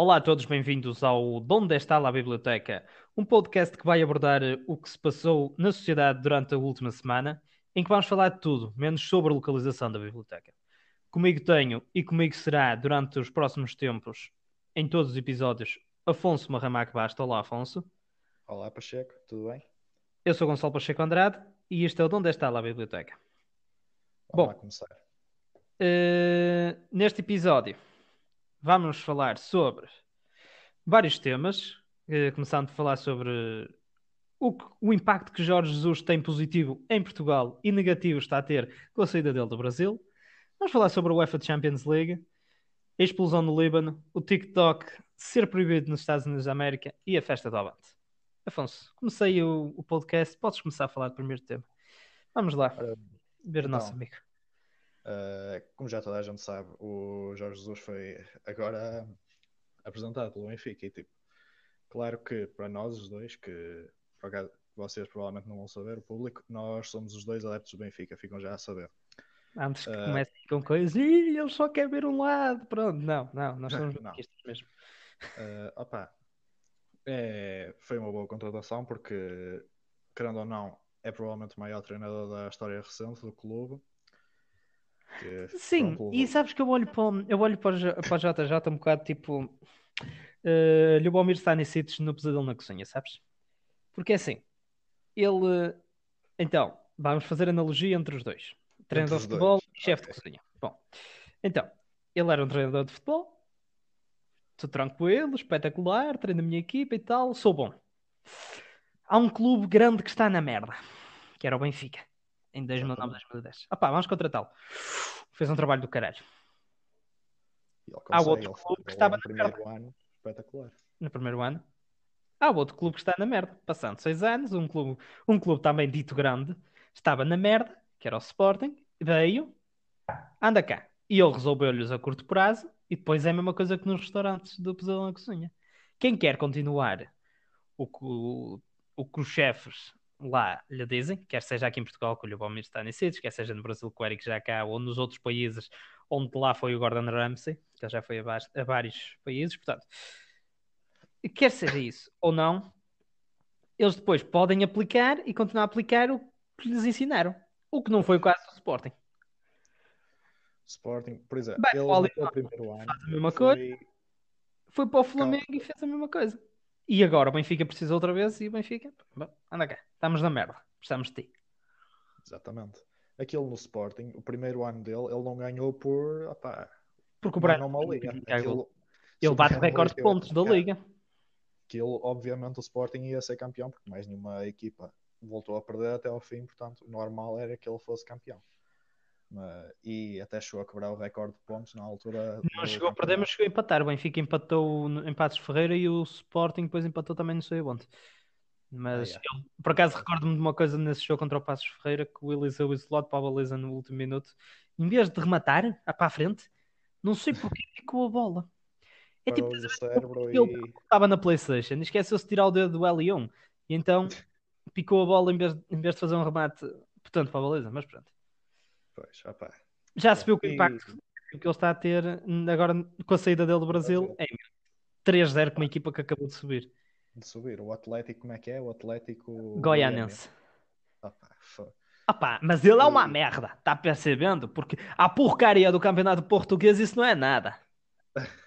Olá a todos, bem-vindos ao Donde está a Biblioteca, um podcast que vai abordar o que se passou na sociedade durante a última semana, em que vamos falar de tudo, menos sobre a localização da biblioteca. Comigo tenho e comigo será durante os próximos tempos, em todos os episódios, Afonso Marramac Basta. Olá, Afonso. Olá, Pacheco, tudo bem? Eu sou Gonçalo Pacheco Andrade e este é o Donde está a Biblioteca. Vamos Bom, lá começar. Uh, neste episódio vamos falar sobre vários temas, uh, começando a falar sobre o, que- o impacto que Jorge Jesus tem positivo em Portugal e negativo está a ter com a saída dele do Brasil. Vamos falar sobre a UEFA Champions League, a explosão no Líbano, o TikTok ser proibido nos Estados Unidos da América e a festa do Avante. Afonso, comecei o, o podcast, podes começar a falar do primeiro tema. Vamos lá, ver o nosso então. amigo. Uh, como já toda a gente sabe, o Jorge Jesus foi agora apresentado pelo Benfica e tipo, claro que para nós os dois, que acaso vocês provavelmente não vão saber, o público, nós somos os dois adeptos do Benfica, ficam já a saber. Antes que Ah. comecem com coisas, Ih, ele só quer ver um lado, pronto. Não, não, nós somos benfiquistas mesmo. Uh, opa, é, foi uma boa contratação porque, querendo ou não, é provavelmente o maior treinador da história recente do clube. Que um Sim, e sabes que eu olho para, o- eu olho para, para JJ um bocado tipo uh, Lubomir Stanisic no Pesadelo na Cozinha, sabes? Porque é assim, ele. Então, vamos fazer analogia entre os dois: treinador de futebol e chefe de ok. cozinha. Bom, então, ele era um treinador de futebol, estou tranquilo, espetacular, treino a minha equipa e tal, sou bom. Há um clube grande que está na merda, que era o Benfica, em 2009, 2010. Ah pá, vamos contratá-lo. Fez um trabalho do caralho. há outro clube que estava na merda. ano espetacular. no primeiro ano. Há outro clube que está na merda. Passando seis anos, um clube, um clube também dito grande, estava na merda, que era o Sporting, veio, anda cá. E ele resolveu-lhes a curto prazo, e depois é a mesma coisa que nos restaurantes do Pesadelo na Cozinha. Quem quer continuar o que, o, o que os chefes lá lhe dizem, quer seja aqui em Portugal com o Lubomir Stanisic, quer seja no Brasil com o Eric Jacá, ou nos outros países onde lá foi o Gordon Ramsay, que ele já foi a, a vários países, portanto, quer seja isso ou não, eles depois podem aplicar e continuar a aplicar o que lhes ensinaram. O que não foi o caso do Sporting. Sporting, por exemplo, Bem, ele o primeiro ano faz a mesma foi- Foi para o Flamengo e fez a mesma coisa. E agora o Benfica precisa outra vez e o Benfica, anda cá, estamos na merda, precisamos de ti. Exatamente. Aquele no Sporting, o primeiro ano dele, ele não ganhou por. Opá, Porque o Brian numa liga. Aquilo- ele bate o recorde de pontos da cara, liga. Aquilo, obviamente, o Sporting ia ser campeão, porque mais nenhuma equipa voltou a perder até ao fim, portanto, o normal era que ele fosse campeão. Mas- e até chegou a quebrar o recorde de pontos na altura. Não chegou a perder, mas chegou a empatar. O Benfica empatou em Patos Ferreira e o Sporting depois empatou também no sei onde. Mas Ah, eu, por acaso recordo-me de uma coisa nesse jogo contra o Passos Ferreira que o Eliseu isolado para a baliza no último minuto, em vez de rematar a para a frente, não sei porque ficou a bola. É tipo, cérebro ele e. estava na Playstation esqueceu-se de tirar o dedo do L1 e então picou a bola em vez, em vez de fazer um remate, portanto, para a baliza, mas pronto. Pois, opá. Já se viu que o impacto que ele está a ter agora com a saída dele do Brasil é 3-0 com uma equipa que acabou de subir. de subir. O Atlético, como é que é? O Atlético Goianense. Opa, Opá, mas ele é uma E- merda, está percebendo? Porque a porcaria do campeonato português isso não é nada.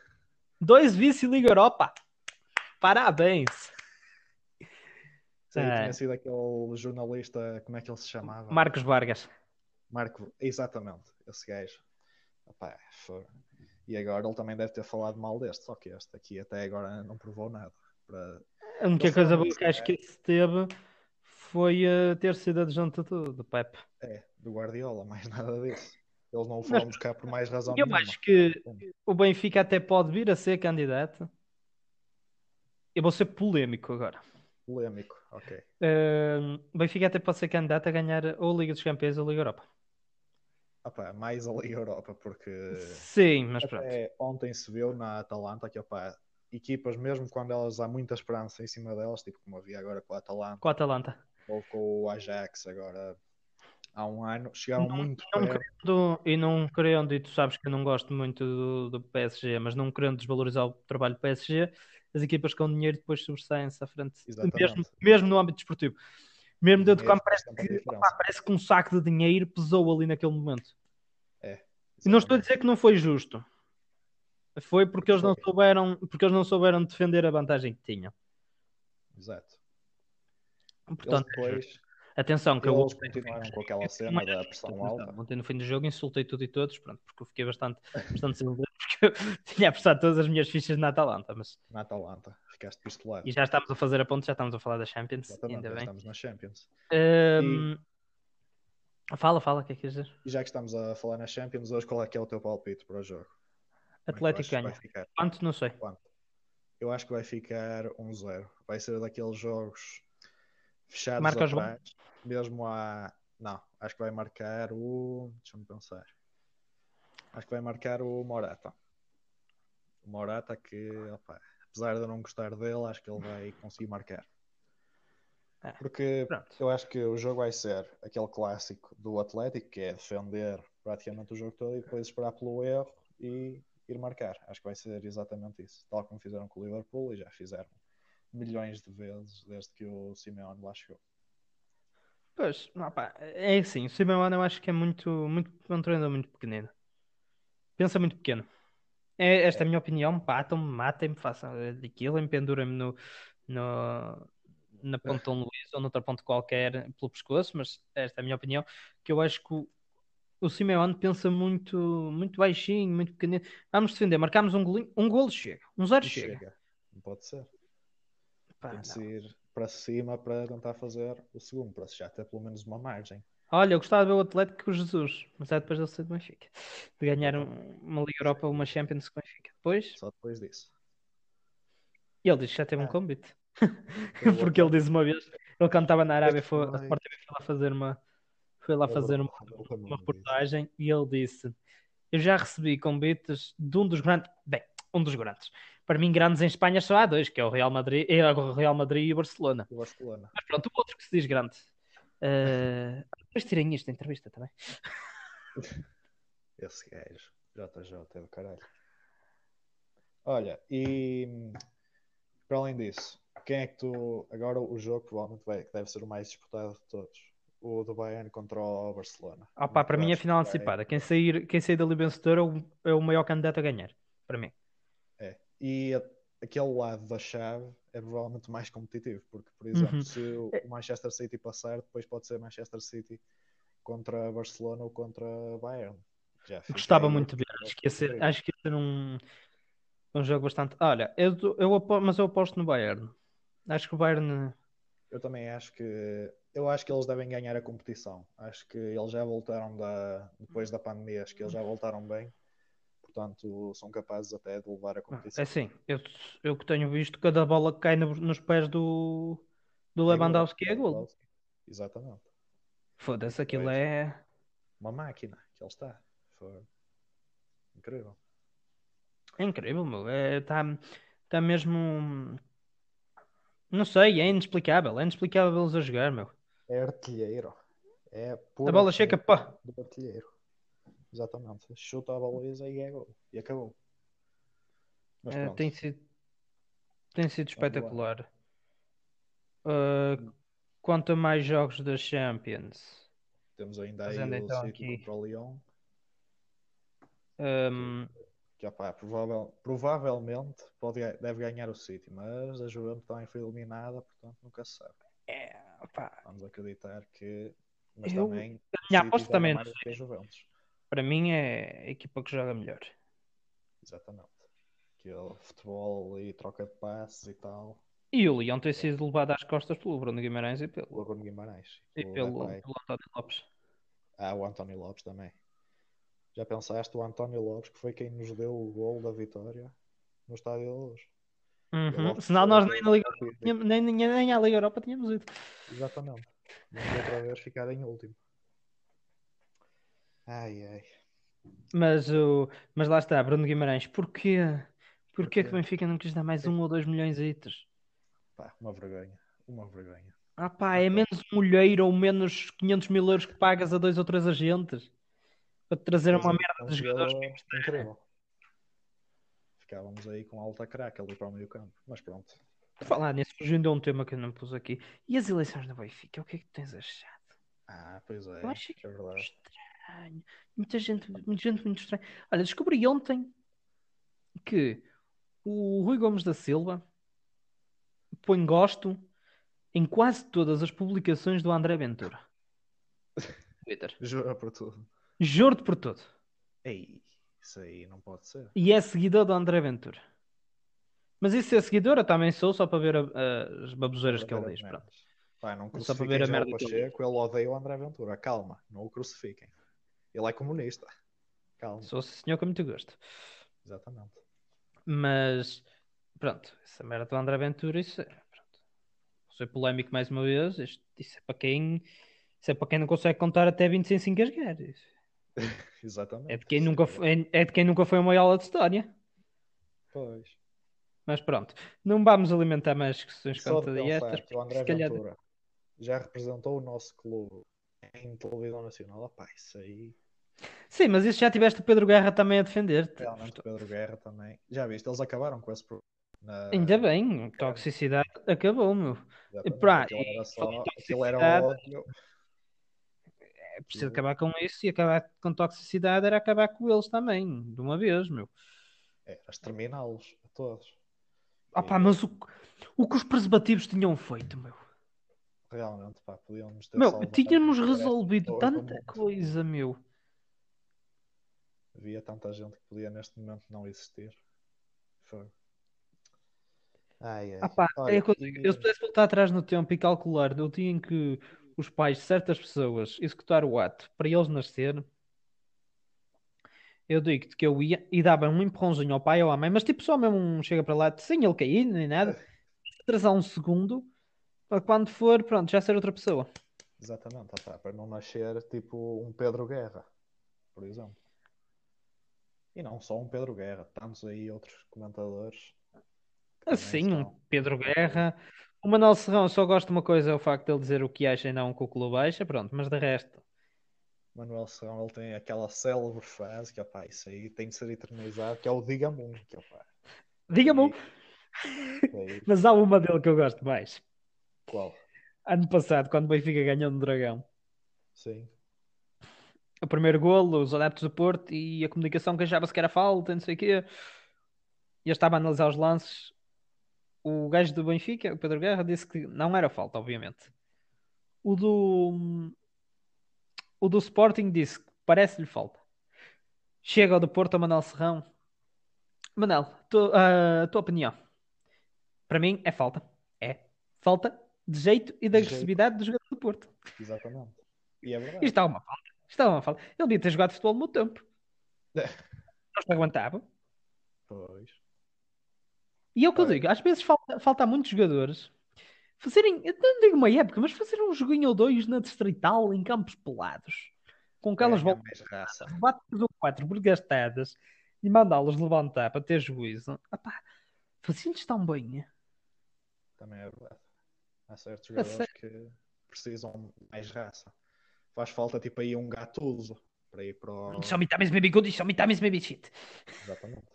Dois vice-liga Europa. Parabéns. Sim, É. tinha sido aquele jornalista, como é que ele se chamava? Marcos Vargas. Marco, exatamente, esse gajo. Opa, E agora ele também deve ter falado mal deste, só que este aqui até agora não provou nada. Para... A única coisa boa que acho que esse teve foi uh, ter sido adjunto do, do Pep. É, do Guardiola, mais nada disso. Eles não o foram buscar por mais razão Eu nenhuma. acho que o Benfica até pode vir a ser candidato. Eu vou ser polémico agora. Polémico, ok. Uh, o Benfica até pode ser candidato a ganhar ou a Liga dos Campeões ou a Liga Europa. Opa, mais a Liga Europa, porque Sim, mas pronto. ontem se viu na Atalanta que opa, equipas, mesmo quando elas há muita esperança em cima delas, tipo como havia agora com a Atalanta Com a Atalanta. ou com o Ajax agora há um ano chegaram muito Não perto. querendo, e não querendo, e tu sabes que eu não gosto muito do, do PSG, mas não querendo desvalorizar o trabalho do PSG, as equipas com dinheiro depois sobressaem-se à frente, mesmo, mesmo no âmbito desportivo. Mesmo dentro do Dinheiro campo, parece tanta que, opá, parece que um saco de dinheiro pesou ali naquele momento. É, E não estou a dizer que não foi justo. Foi porque eles não souberam, porque eles não souberam defender a vantagem que tinham. Exato. Portanto, Eles depois, atenção que eu eles ontem- continuaram com aquela cena da pressão alta. Ontem no fim do jogo insultei tudo e todos, pronto, porque eu fiquei bastante, bastante desiludido, porque eu tinha apostado todas as minhas fichas na Atalanta, mas Na Atalanta, ficaste pistolado. e já estamos a fazer a ponte, já estamos a falar da Champions, Exatamente, ainda já bem. estamos na Champions. Ahm, Fala, fala, o que é que queres dizer? E já que estamos a falar na Champions, hoje qual é que é o teu palpite para o jogo? É Atlético ganha. Quanto? Não sei. Quanto? Eu acho que vai ficar 1-0. Vai ser daqueles jogos fechados Marca atrás, mesmo a... Não, acho que vai marcar o... Deixa-me pensar. Acho que vai marcar o Morata. O Morata que, opa, apesar de eu não gostar dele, acho que ele vai conseguir marcar. É. Porque Pronto. eu acho que o jogo vai ser aquele clássico do Atlético, que é defender praticamente o jogo todo e depois esperar pelo erro e ir marcar. Acho que vai ser exatamente isso. Tal como fizeram com o Liverpool e já fizeram milhões de vezes desde que o Simeone lá chegou. Pois, opá, é assim, o Simeone eu acho que é muito, muito, é um treinador muito pequenino. Pensa muito pequeno. É, esta é a minha opinião, batam-me, matem-me, façam aquilo, empendurem-me no, no, na ponta de um Luís ou noutra ponta qualquer pelo pescoço, mas esta é a minha opinião, que eu acho que o, o Simeone pensa muito, muito baixinho, muito pequenino. Vamos defender, marcamos um golinho, um golo chega, um zero chega. chega. Não pode ser. Pá, Tem que não. se ir para cima para tentar fazer o segundo, para já ter pelo menos uma margem. Olha, eu gostava de ver o Atlético com o Jesus, mas é depois de ele ser do Benfica. De ganhar um- uma Liga Europa ou uma Champions com o Benfica. Depois, Só depois disso. ele disse que já teve um Ah. convite. Porque ele disse uma vez, ele quando estava na Arábia, foi, a Sport TV foi lá fazer uma, foi lá É fazer uma, eu uma reportagem e ele disse: Eu já recebi convites de um dos grandes, bem, um dos grandes. Para mim, grandes em Espanha só há dois, que é o Real Madrid, é o Real Madrid e o Barcelona. O Barcelona. Mas pronto, o outro que se diz grande. Uh, depois tirem isto da entrevista também. Esse gajo. JJ é do caralho. Olha, e para além disso, quem é que tu. Agora o jogo provavelmente vai, que deve ser o mais disputado de todos. O do Bayern contra o Barcelona. Ah, pá, para mim é final antecipada. Quem sair, quem sair dali vencedor é o, é o maior candidato a ganhar. Para mim. É. E a- aquele lado da chave é provavelmente mais competitivo, porque, por exemplo, Uhum. se o o Manchester City passar, depois pode ser Manchester City contra Barcelona ou contra Bayern. Já Gostava aí muito de ver. Acho que ia ser, acho que ia ser um, um jogo bastante. Olha, eu, eu mas eu aposto no Bayern. Acho que o Bayern. Eu também acho que eu acho que eles devem ganhar a competição. Acho que eles já voltaram da depois da pandemia, acho que eles já voltaram bem. Portanto, são capazes até de levar a É competição. assim, eu, eu que tenho visto, cada bola que cai no- nos pés do, do É. Lewandowski é gol. Lewandowski. Exatamente. Foda-se, aquilo Pois. é. Uma máquina que ele está. Foi incrível. É incrível, meu. Está tá mesmo. Não sei, é inexplicável. É inexplicável eles a jogar, meu. É artilheiro. É A bola chega, pá. do artilheiro. Exatamente. Chuta a baliza e é gol. E acabou. Mas É, tem sido, tem sido espetacular. Uh, quanto a mais jogos da Champions, Temos ainda aí o então City contra o Lyon. um, Que opá, provável, provavelmente pode, deve ganhar o City, mas a Juventus também foi eliminada, portanto nunca se sabe. é, Vamos acreditar que. Mas Eu- também. minha aposta também para mim é a equipa que joga melhor. Exatamente. Que o futebol e troca de passes e tal. E o Leão tem sido levado às costas pelo Bruno Guimarães e O pelo, Bruno Guimarães. e o pelo, pelo António Lopes. Ah, o António Lopes também. Já pensaste o António Lopes, que foi quem nos deu o gol da vitória no estádio da Luz. Uhum. Senão nós nem, na Liga, tínhamos- nem, nem, nem à Liga Europa tínhamos ido. Exatamente. Vamos outra vez ficar em último. Ai, ai. Mas, o, mas lá está, Bruno Guimarães, porquê? Porquê que o? Benfica não quis dar mais um ou dois milhões a itens? Pá, uma vergonha. Uma vergonha. Ah pá, é menos molheiro ou menos 500 mil euros que pagas a dois ou três agentes para te trazer Mas uma é merda de jogadores. jogador incrível. Ficávamos aí com alta craque ali para o meio campo. Mas pronto. Por falar nisso, fugindo a um tema que eu não pus aqui. E as eleições da Benfica, o que é que tens achado? Ah, pois é. Eu acho que é verdade. Estranho. Muita gente, muita gente muito estranha. Olha, descobri ontem que o Rui Gomes da Silva põe gosto em quase todas as publicações do André Ventura. Twitter. Jura por tudo. Juro-te por tudo. Ei, isso aí não pode ser. E é seguidor do André Ventura. Mas isso é seguidor, eu também sou, só para ver a- a- as baboseiras que ele diz. Pronto. Pá, não É só para crucifiquem ver a merda o que ele Pacheco, ele odeia o André Ventura. Calma, não o crucifiquem. Ele é comunista. Calma, Sou sim, senhor com muito gosto. exatamente. Mas pronto, essa merda do André Ventura, isso é. Pronto. Vou ser polémico mais uma vez. Isto, isso é para quem. Isso é para quem não consegue contar até 20 sem se engasgar. Isso Exatamente. É de quem nunca foi, é de quem nunca foi uma aula de história. Pois. Mas pronto, não vamos alimentar mais discussões Só quanto a que o André se calhar- Ventura já representou o nosso clube em televisão nacional. Opá, isso aí. Sim, mas isso já tiveste o Pedro Guerra também a defender-te. Realmente o Pedro Guerra também. Já viste, eles acabaram com esse problema. Na... Ainda bem, toxicidade acabou, meu. Exatamente, aquilo era e só. falando de Aquilo era toxicidade- ódio. É preciso acabar com isso e acabar com toxicidade era acabar com eles também, de uma vez, meu. Era exterminá-los a todos. Opa, mas o, o que os preservativos tinham feito, meu. Realmente, pá, podíamos ter Meu, tínhamos resolvido tanta coisa, meu. Havia tanta gente que podia neste momento não existir. Foi. Ai, ai. Ah pá, Olha, é o que eu digo. Eu se pudesse voltar atrás no tempo e calcular no dia em que os pais de certas pessoas executaram o ato para eles nascer, eu digo-te que eu ia e dava um empurrãozinho ao pai ou à mãe, mas tipo só mesmo um chega para lá, sem ele cair nem nada, atrasar um segundo para quando for, pronto, já ser outra pessoa. Exatamente, ah pá, para não nascer tipo um Pedro Guerra, por exemplo. E não só um Pedro Guerra, tantos aí outros comentadores. Assim, um Pedro Guerra. O Manuel Serrão só gosta de uma coisa, é o facto de ele dizer o que acha e não o que o clube acha, pronto, mas de resto. Manuel Serrão, ele tem aquela célebre frase que, opá, isso aí tem de ser eternizado, que é o diga-me um, Diga-me, um, aí, mas há uma dele que eu gosto mais. Qual? Ano passado, quando o Benfica ganhou no Dragão. Sim, O primeiro golo, os adeptos do Porto e a comunicação que achava-se que era falta, não sei o quê. E eu estava a analisar os lances. O gajo do Benfica, o Pedro Guerra, disse que não era falta, obviamente. O do, o do Sporting disse que parece-lhe falta. Chega ao do Porto, a Manel Serrão. Manel, tu- a tua opinião. Para mim é falta. É falta de jeito e jeito. agressividade do jogador do Porto. exatamente. E é verdade. Isto está uma falta. Isto está uma falta. Ele devia ter jogado futebol no meu tempo. Não se aguentava. Pois. E é o que eu digo, às vezes falta, falta a muitos jogadores fazerem, eu não digo uma época, mas fazer um joguinho ou dois na distrital em campos pelados, com aquelas Ganha voltas, bate ou quatro por gastadas e mandá-los levantar para ter juízo. Epá, fazia-lhes tão bem. Também é verdade. Há certos jogadores que precisam de mais raça. Faz falta tipo aí um gatuso para ir para o. Show me time is maybe good, show me time is maybe shit. Exatamente.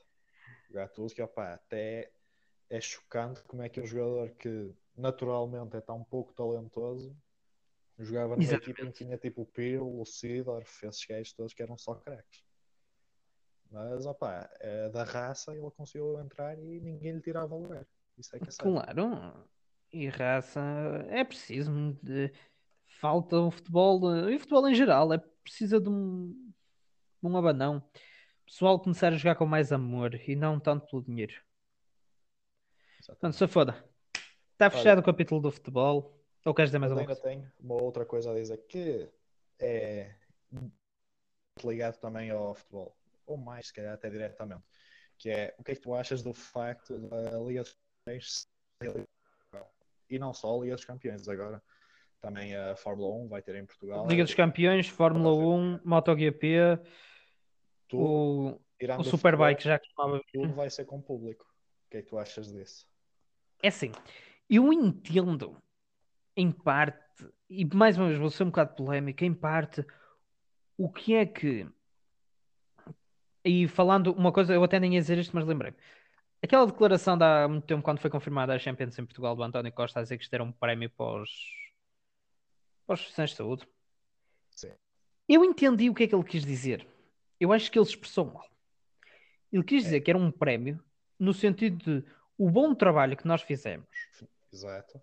O Gattuso que opá, até é chocante como é que um jogador que naturalmente é tão pouco talentoso jogava numa Exatamente. equipa em que tinha tipo o Pirlo, o Sidorf, esses gajos todos que eram só craques. Mas opá, é da raça ele conseguiu entrar e ninguém lhe tirava o lugar. Isso é que é certo. E raça é preciso de falta o futebol e o futebol em geral é precisa de um, de um abanão. Pessoal começar a jogar com mais amor e não tanto pelo dinheiro. Portanto, se foda. Está fechado o capítulo do futebol. Ou queres dizer mais alguma coisa? tenho uma outra coisa a dizer que é ligado também ao futebol, ou mais, se calhar até diretamente, que é o que é que tu achas do facto da Liga dos e não só a Liga dos Campeões, agora também a Fórmula 1 vai ter em Portugal. Liga dos Campeões, Fórmula 1, MotoGP, tudo, o, o o Superbike já costumava tudo vai ser com público. O que é que tu achas disso? É assim, eu entendo em parte, e mais uma vez vou ser um bocado polémico, em parte, o que é que. E falando uma coisa, eu até nem ia dizer isto, mas lembrei. Aquela declaração de há muito tempo, quando foi confirmada a Champions em Portugal, do António Costa a dizer que isto era um prémio para os, para os profissionais de saúde. Sim. Eu entendi o que é que ele quis dizer. Eu acho que ele expressou mal. Ele quis dizer que era um prémio no sentido de o bom trabalho que nós fizemos Exato.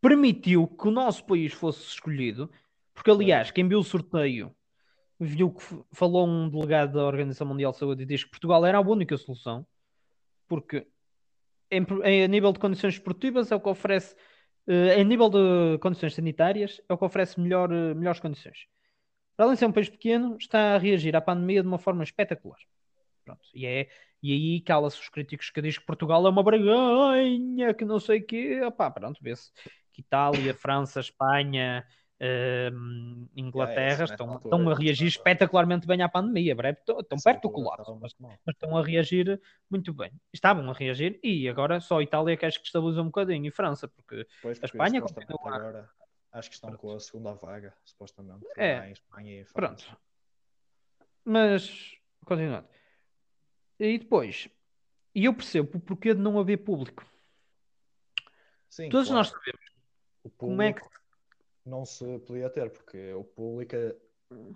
permitiu que o nosso país fosse escolhido, porque aliás, quem viu o sorteio viu que falou um delegado da Organização Mundial de Saúde e diz que Portugal era a única solução, porque em, em- a nível de condições esportivas é o que oferece, eh, em nível de condições sanitárias, é o que oferece melhor, eh, melhores condições. Para além de ser um país pequeno, está a reagir à pandemia de uma forma espetacular. Pronto, e, é, e aí cala-se os críticos que diz que Portugal é uma braganha, que não sei o quê. Opá, pronto, vê-se que Itália, França, Espanha, hum, Inglaterra É, estão, estão a reagir espetacularmente bem à pandemia. Breve, estão estão perto do colapso, mas, mas estão a reagir muito bem. Estavam a reagir e agora só a Itália que acho que estabiliza um bocadinho e França, porque Pois, porque Espanha supostamente continua- agora acho que estão com a segunda vaga, supostamente. É. em Espanha e França. pronto. Mas, continuando. E depois, e eu percebo o porquê de não haver público. Sim, Todos claro, nós sabemos o como é que público não se podia ter, porque o público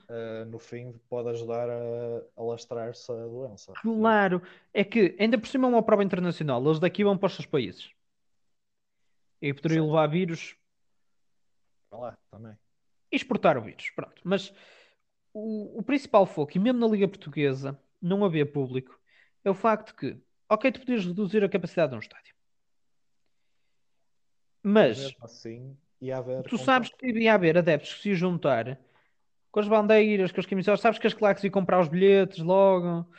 eh, no fim pode ajudar a alastrar-se a doença. Claro, é que ainda por cima é uma prova internacional, eles daqui vão para os seus países. E poderiam levar vírus Vai lá, também. exportar o vírus. Pronto. Mas o, o principal foco, e mesmo na Liga Portuguesa, não havia público, é o facto que, ok, tu podias reduzir a capacidade de um estádio. Mas Mesmo assim, ia haver. tu sabes que ia haver adeptos que se juntar com as bandeiras, com as camisolas, sabes que as claques iam comprar os bilhetes logo.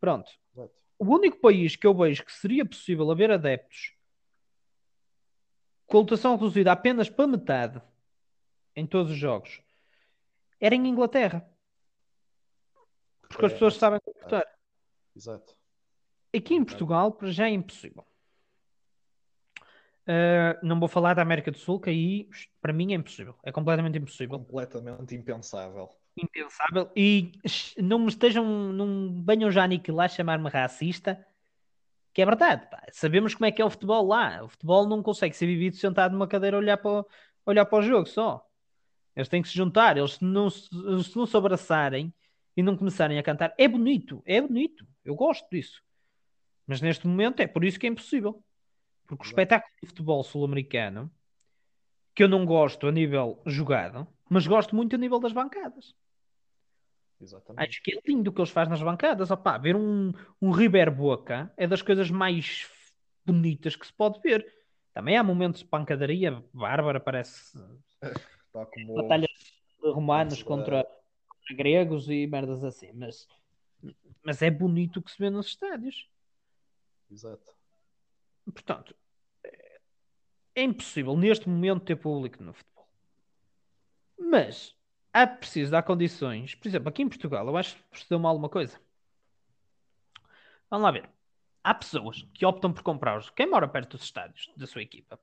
Pronto. Exato. O único país que eu vejo que seria possível haver adeptos com a lotação reduzida apenas para metade em todos os jogos era em Inglaterra. Porque as É, pessoas sabem comportar. Exato. Aqui em Portugal, para já é impossível. Uh, não vou falar da América do Sul, que aí para mim é impossível. É completamente impossível. Completamente impensável. Impensável. E não me estejam, não venham já aniquilar, chamar-me racista, que é verdade. pá. Sabemos como é que é o futebol lá. O futebol não consegue ser vivido sentado numa cadeira a olhar para, o- olhar para o jogo só. Eles têm que se juntar. Eles não se não se abraçarem e não começarem a cantar, é bonito, é bonito. Eu gosto disso. Mas neste momento é por isso que é impossível. Porque o espetáculo de futebol sul-americano, que eu não gosto a nível jogado, mas gosto muito a nível das bancadas. Exatamente. Acho que é lindo o que eles fazem nas bancadas. Opá, ver um, um River Boca é das coisas mais bonitas que se pode ver. Também há momentos de pancadaria bárbara, parece Tal como batalhas romanos da- contra, gregos e merdas assim. Mas, mas é bonito o que se vê nos estádios. Exato. Portanto, é impossível neste momento ter público no futebol. Mas há preciso dar condições. Por exemplo, aqui em Portugal, eu acho que precisa mal uma coisa. Vamos lá ver. Há pessoas que optam por comprar os. Quem mora perto dos estádios da sua equipa?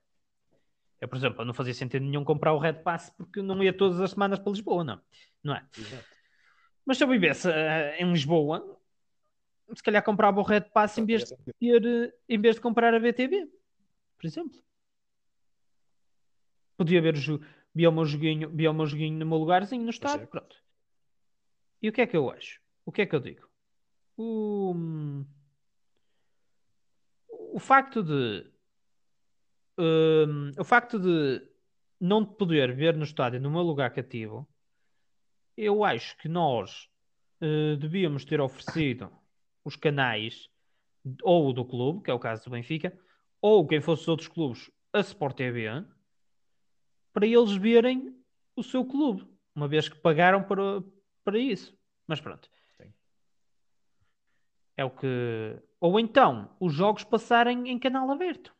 Eu, por exemplo, não fazia sentido nenhum comprar o Red Pass porque não ia todas as semanas para Lisboa, não. Não é? Exato. Mas se eu vivesse eh, em Lisboa, se calhar comprava o Red Pass em vez de ter, eh, em vez de comprar a BTV, por exemplo. Podia ver via o meu joguinho, via o meu joguinho no meu lugarzinho no estádio, pronto. E o que é que eu acho? O que é que eu digo? O, o facto de hum, o facto de não poder ver no estádio no meu lugar cativo, eu acho que nós eh, devíamos ter oferecido os canais ou o do clube, que é o caso do Benfica, ou quem fosse os outros clubes, a Sport TV, para eles verem o seu clube, uma vez que pagaram para, para isso. Mas pronto. Sim. É o que. Ou então os jogos passarem em canal aberto.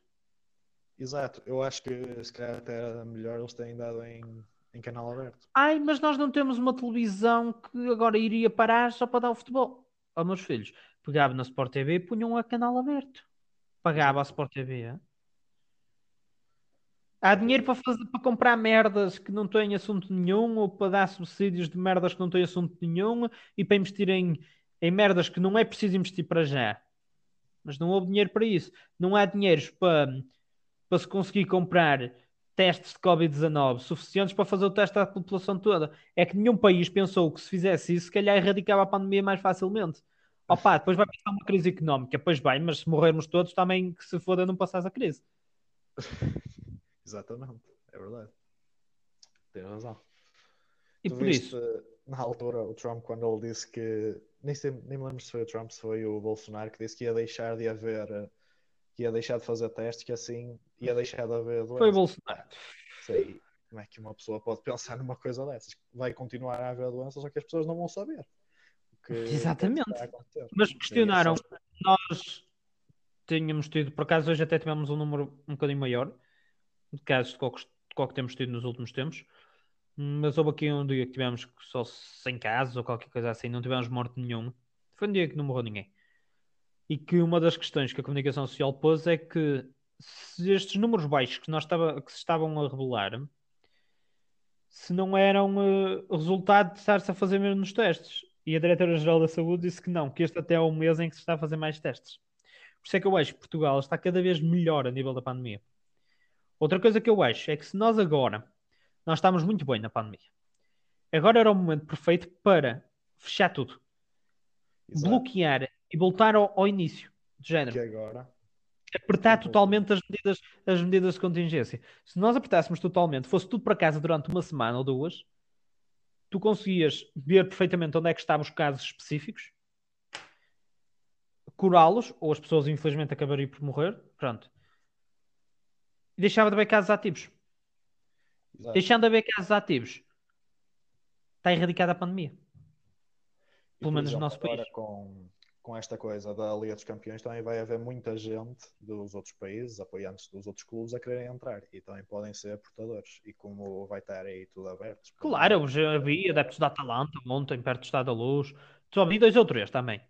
Exato. Eu acho que se calhar até era melhor eles terem dado em, em canal aberto. Ai, mas nós não temos uma televisão que agora iria parar só para dar o futebol. Aos meus filhos, pegava na Sport TV e punham a canal aberto. Pagava a Sport TV. é? Há dinheiro para, fazer, para comprar merdas que não têm assunto nenhum ou para dar subsídios de merdas que não têm assunto nenhum e para investir em, em merdas que não é preciso investir para já. Mas não houve dinheiro para isso. Não há dinheiros para, para se conseguir comprar testes de Covid-19 suficientes para fazer o teste à população toda. É que nenhum país pensou que se fizesse isso, se calhar erradicava a pandemia mais facilmente. Opa, depois vai passar uma crise económica, pois bem, mas se morrermos todos, também que se foda não passar a crise. Exatamente, é verdade. Tens razão. E Tu por viste, isso, na altura, o Trump, quando ele disse que. Nem, sei, nem me lembro se foi o Trump, se foi o Bolsonaro, que disse que ia deixar de haver. que ia deixar de fazer testes, que assim ia deixar de haver doença. foi o Bolsonaro. Sei como é que uma pessoa pode pensar numa coisa dessas. Vai continuar a haver doenças, só que as pessoas não vão saber. é Exatamente. Mas é questionaram, nós tínhamos tido, por acaso hoje até tivemos um número um bocadinho maior de casos de qual que temos tido nos últimos tempos, mas houve aqui um dia que tivemos só 100 casos ou qualquer coisa assim, não tivemos morte nenhum. Foi um dia que não morreu ninguém. E que uma das questões que a comunicação social pôs é que se estes números baixos que, nós estava, que se estavam a revelar se não eram eh, resultado de estar-se a fazer mesmo nos testes. E a Diretora-Geral da Saúde disse que não, que este até é o mês em que se está a fazer mais testes. Por isso é que eu acho que Portugal está cada vez melhor a nível da pandemia. Outra coisa que eu acho é que se nós agora, nós estamos muito bem na pandemia, agora era o momento perfeito para fechar tudo, Exato. bloquear e voltar ao, ao início, de Que género agora. apertar totalmente as medidas, as medidas de contingência. Se nós apertássemos totalmente, fosse tudo para casa durante uma semana ou duas, tu conseguias ver perfeitamente onde é que estavam os casos específicos, curá-los, ou as pessoas infelizmente acabariam por morrer, pronto. Deixava de haver casos ativos. Exato. Deixando de haver casos ativos, está erradicada a pandemia. E, pelo menos no exemplo, nosso agora país. Com, com esta coisa da Liga dos Campeões, também vai haver muita gente dos outros países, apoiantes dos outros clubes, a quererem entrar e também podem ser portadores. E como vai estar aí tudo aberto. Claro, eu já vi adeptos da Atalanta ontem, perto do Estado da Luz. Só vi dois ou três também.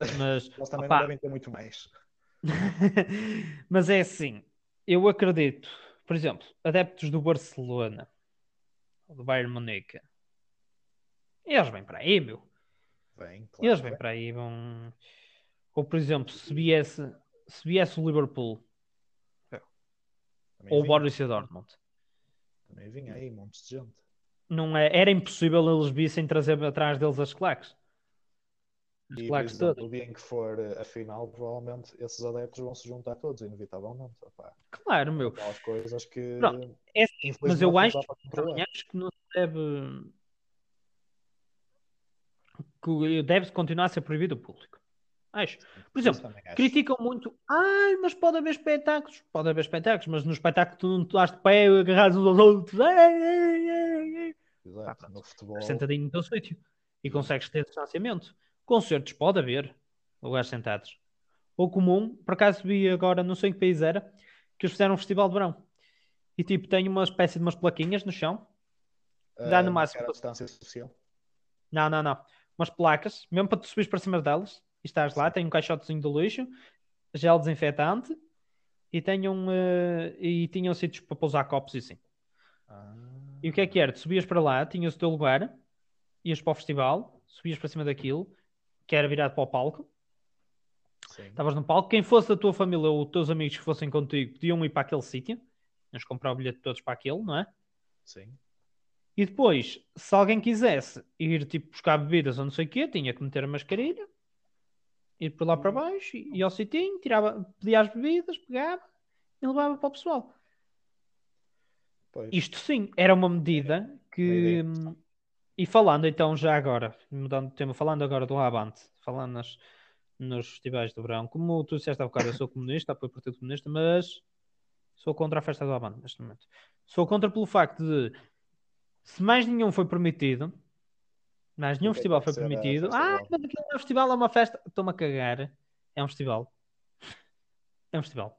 Mas, Eles também opá, não devem ter muito mais. Mas é assim, eu acredito, por exemplo, adeptos do Barcelona, do Bayern Munique, eles vêm para aí, meu. Vem, claro. Eles vêm para aí, vão. Ou, por exemplo, se viesse, se viesse o Liverpool Também ou o Borussia Dortmund, Também vinha aí montes de gente. não é, era impossível eles vissem trazer atrás deles as claques. E, por claques exemplo, todas. o dia em que for a final, provavelmente esses adeptos vão se juntar todos, inevitavelmente. Opá, Claro, meu. aquelas coisas que. Pronto, é assim, mas eu acho, acho que não se deve. que deve continuar a ser proibido o público. Acho. Por exemplo, criticam muito. Ai, mas pode haver espetáculos. Pode haver espetáculos, mas no espetáculo tu não estás de pé agarrados uns aos outros. Ai, ai, ai, ai. Exato, pronto. no futebol. Sentadinho no teu sítio. E consegues ter distanciamento. Concertos pode haver. Lugares sentados. O comum, por acaso vi agora, não sei em que país era, que eles fizeram um festival de verão. E tipo, tem uma espécie de umas plaquinhas no chão. dá no ah, máximo- marcar a distância social. Não, não, não. Umas placas, mesmo para tu subires para cima delas e estás lá, tem um caixotezinho de lixo, gel desinfetante e tem um, eh, e tinham sítios para pousar copos e assim. Ah, E o que é que era? Tu subias para lá, tinhas o teu lugar, ias para o festival, subias para cima daquilo, que era virado para o palco, estavas no palco, quem fosse da tua família ou os teus amigos que fossem contigo podiam ir para aquele sítio, ias comprar o bilhete todos para aquele, não é? Sim. E depois, se alguém quisesse ir tipo buscar bebidas ou não sei o quê, tinha que meter a mascarilha, ir por lá para baixo, e ia ao sitinho, tirava, pedia as bebidas, pegava e levava para o pessoal. Pois. Isto sim, era uma medida que. E falando então já agora, mudando de tema, falando agora do Avante, falando nas, nos festivais do verão, como tu disseste há bocado, eu sou comunista, apoio o Partido Comunista, mas sou contra a festa do Avante neste momento. Sou contra pelo facto de se mais nenhum foi permitido, mais nenhum Porque festival foi permitido, ah, mas aquilo não é um festival, é uma festa, estou-me a cagar, é um festival. É um festival.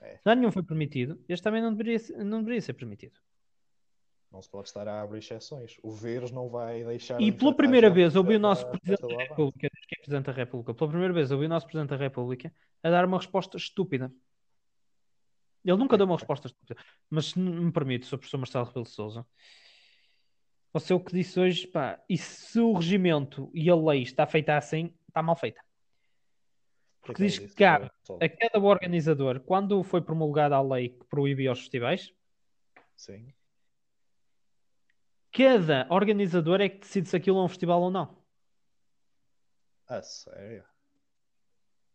É. Se mais nenhum foi permitido, este também não deveria, não deveria ser permitido. Não se pode estar a abrir exceções. O vírus não vai deixar. E pela primeira vez ouvi o para nosso Presidente da. República, que é Presidente da República, pela primeira vez ouvi o nosso Presidente da República a dar uma resposta estúpida. Ele nunca deu uma resposta estúpida. Mas se me permite, Sr. Professor Marcelo Rebelo de Souza, você o que disse hoje, pá, e se o regimento e a lei está feita assim, está mal feita. Porque diz que cabe a cada organizador, quando foi promulgada a lei que proibia os festivais, Sim. Cada organizador é que decide se aquilo é um festival ou não. A sério?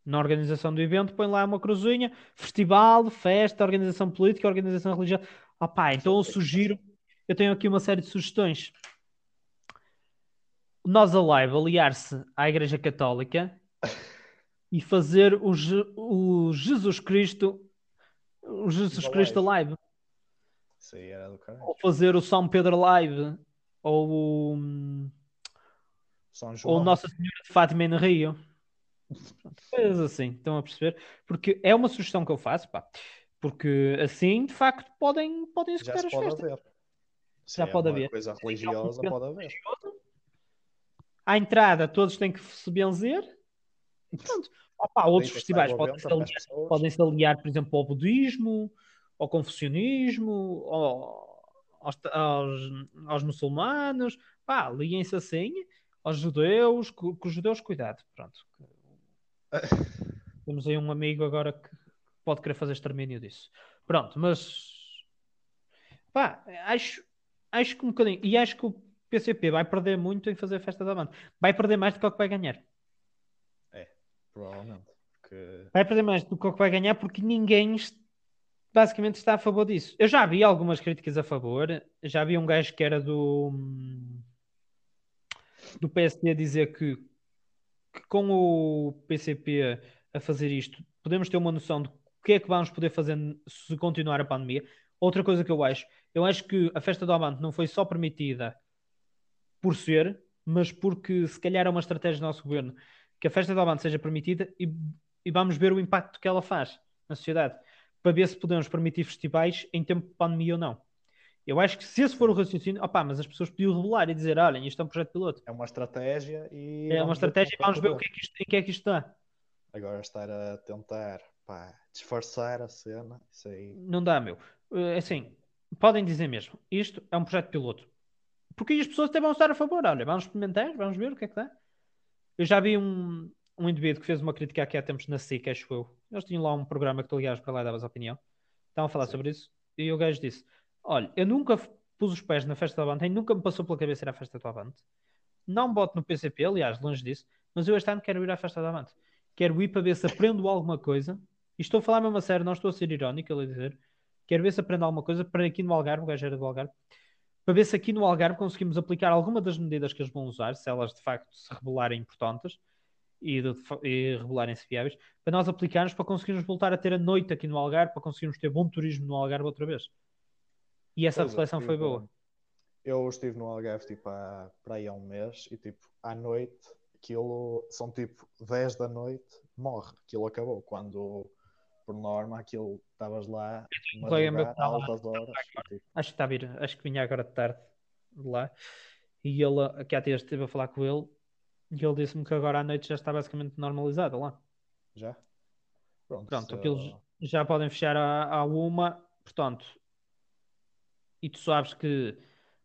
Na organização do evento, põe lá uma cruzinha, festival, festa, organização política, organização religiosa. Opá, então eu sugiro, eu tenho aqui uma série de sugestões. Nós a live aliar-se à Igreja Católica e fazer o, Je o Jesus Cristo o Jesus Cristo live. Isso aí era do caralho. Ou fazer o São Pedro live ou o São João. ou Nossa Senhora de Fátima no Rio. Coisas assim, estão a perceber? Porque é uma sugestão que eu faço, pá. Porque assim, de facto, podem, podem Já executar se as pode festas. haver. Se Já é pode haver. coisa é religiosa, pode haver. À entrada, todos têm que se benzer. Pronto. Opa, outros festivais podem se, aliar, podem se aliar, por exemplo, ao budismo, ao confucionismo, ao- aos, aos, aos muçulmanos. Pá, liguem-se assim. Aos judeus, com, os judeus, cuidado. Pronto. Temos aí um amigo agora que pode querer fazer extermínio disso. Pronto, mas pá, acho, acho que um bocadinho. E acho que o PCP vai perder muito em fazer a festa da banda. Vai perder mais do que o que vai ganhar. Provavelmente. Porque Vai perder mais do que o que vai ganhar porque ninguém est- basicamente está a favor disso. Eu já vi algumas críticas a favor. Já vi um gajo que era do do PSD dizer que, que com o PCP a fazer isto podemos ter uma noção de o que é que vamos poder fazer se continuar a pandemia. Outra coisa que eu acho, eu acho que a festa do Amante não foi só permitida por ser, mas porque se calhar é uma estratégia do nosso governo que a festa do Amante seja permitida e, e vamos ver o impacto que ela faz na sociedade para ver se podemos permitir festivais em tempo de pandemia ou não. Eu acho que se esse for o raciocínio, opá, mas as pessoas podiam revelar e dizer: olhem, isto é um projeto piloto. é uma estratégia e. É uma estratégia e vamos ver o que é que isto, em que é que isto dá. Agora estar a tentar pá, disfarçar a cena, isso aí. Não dá, meu. É Assim, podem dizer mesmo: isto é um projeto piloto. Porque aí as pessoas até vão estar a favor. Olha, vamos experimentar, vamos ver o que é que dá. Eu já vi um, um indivíduo que fez uma crítica aqui há tempos na SIC, acho eu. Eles tinham lá um programa que tu ligavas para lá e davas opinião. Estavam a falar Sim. sobre isso. E o gajo disse: Olha, eu nunca pus os pés na festa do Avante, nunca me passou pela cabeça ir à festa do Avante. Não boto no PCP, aliás, longe disso, mas eu este ano quero ir à festa do Avante. Quero ir para ver se aprendo alguma coisa. E estou a falar mesmo a sério, não estou a ser irónico, ele dizer. Quero ver se aprendo alguma coisa para aqui no Algarve, o gajo era do Algarve, para ver se aqui no Algarve conseguimos aplicar alguma das medidas que eles vão usar, se elas de facto se revelarem importantes e, de, e revelarem-se viáveis, para nós aplicarmos para conseguirmos voltar a ter a noite aqui no Algarve, para conseguirmos ter bom turismo no Algarve outra vez. E essa Pois é, reflexão foi boa. Eu estive no Algarve tipo, há, para aí há um mês e tipo, à noite, aquilo são tipo 10 da noite, morre, aquilo acabou. Quando por norma aquilo estavas lá Um colega meu madrugar, que está lá, altas horas. tipo, Acho que está a vir, acho que vinha agora de tarde de lá. E ele, aqui há dias esteve a falar com ele e ele disse-me que agora à noite já está basicamente normalizado lá. já? Pronto, Pronto, se- aqueles já podem fechar à, à uma, portanto, e tu sabes que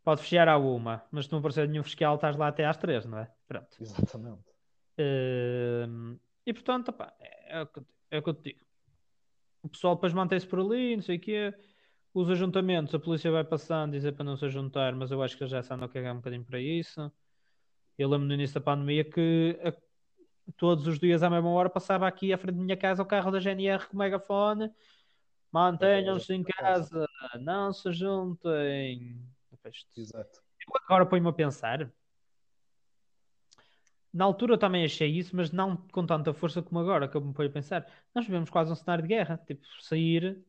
pode fechar à uma, mas se não aparecer nenhum fiscal, estás lá até às três, não é? Pronto. Exatamente. Hum, e portanto, opá, é, é o que, é o que eu te digo. O pessoal depois mantém-se por ali, não sei o quê. Os ajuntamentos, a polícia vai passando, dizer para não se ajuntar, mas eu acho que eles já andam a cagar um bocadinho para isso. Eu lembro no início da pandemia que a- todos os dias à mesma hora passava aqui à frente da minha casa o carro da GNR com o megafone. Mantenham-se em casa, não se juntem. Exato. Eu agora ponho-me a pensar. Na altura eu também achei isso, mas não com tanta força como agora, que eu me ponho a pensar. Nós vivemos quase um cenário de guerra. Tipo, sair.